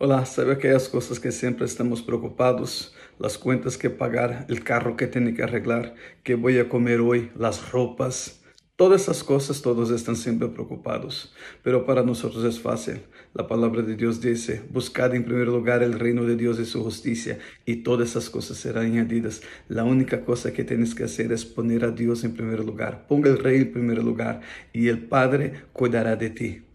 Hola, ¿sabe aquellas cosas que siempre estamos preocupados? Las cuentas que pagar, el carro que tiene que arreglar, qué voy a comer hoy, las ropas. Todas esas cosas, todos están siempre preocupados. Pero para nosotros es fácil. La palabra de Dios dice, buscad en primer lugar el reino de Dios y su justicia, y todas esas cosas serán añadidas. La única cosa que tienes que hacer es poner a Dios en primer lugar. Ponga el rey en primer lugar, y el Padre cuidará de ti.